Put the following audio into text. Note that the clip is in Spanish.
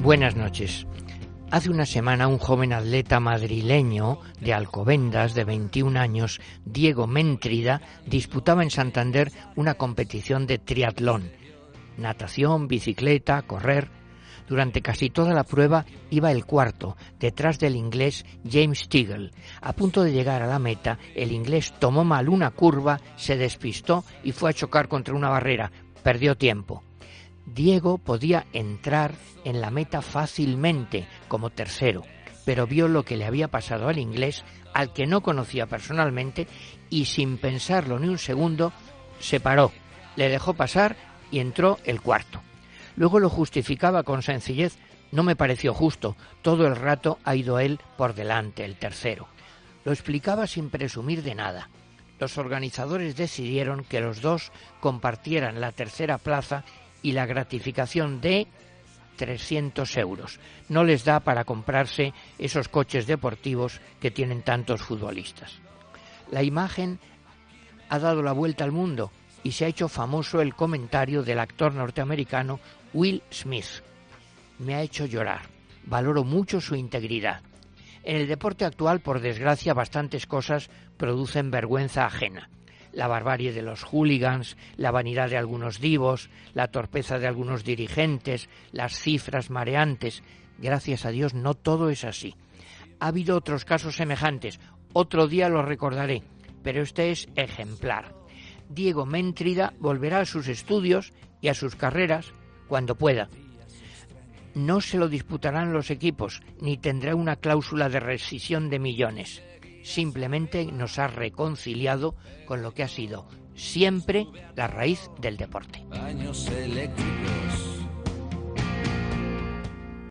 Buenas noches. Hace una semana un joven atleta madrileño de Alcobendas de 21 años, Diego Méntrida, disputaba en Santander una competición de triatlón. Natación, bicicleta, correr. Durante casi toda la prueba iba el cuarto, detrás del inglés James Teagle. A punto de llegar a la meta, el inglés tomó mal una curva, se despistó y fue a chocar contra una barrera. Perdió tiempo. Diego podía entrar en la meta fácilmente como tercero, pero vio lo que le había pasado al inglés, al que no conocía personalmente, y sin pensarlo ni un segundo, se paró, le dejó pasar y entró el cuarto. Luego lo justificaba con sencillez, no me pareció justo, todo el rato ha ido él por delante, el tercero. Lo explicaba sin presumir de nada. Los organizadores decidieron que los dos compartieran la tercera plaza y la gratificación de 300 euros. No les da para comprarse esos coches deportivos que tienen tantos futbolistas. La imagen ha dado la vuelta al mundo y se ha hecho famoso el comentario del actor norteamericano Will Smith. Me ha hecho llorar. Valoro mucho su integridad. En el deporte actual, por desgracia, bastantes cosas producen vergüenza ajena la barbarie de los hooligans, la vanidad de algunos divos, la torpeza de algunos dirigentes, las cifras mareantes. Gracias a Dios no todo es así. Ha habido otros casos semejantes, otro día lo recordaré, pero este es ejemplar. Diego Méntrida volverá a sus estudios y a sus carreras cuando pueda. No se lo disputarán los equipos, ni tendrá una cláusula de rescisión de millones simplemente nos ha reconciliado con lo que ha sido siempre la raíz del deporte.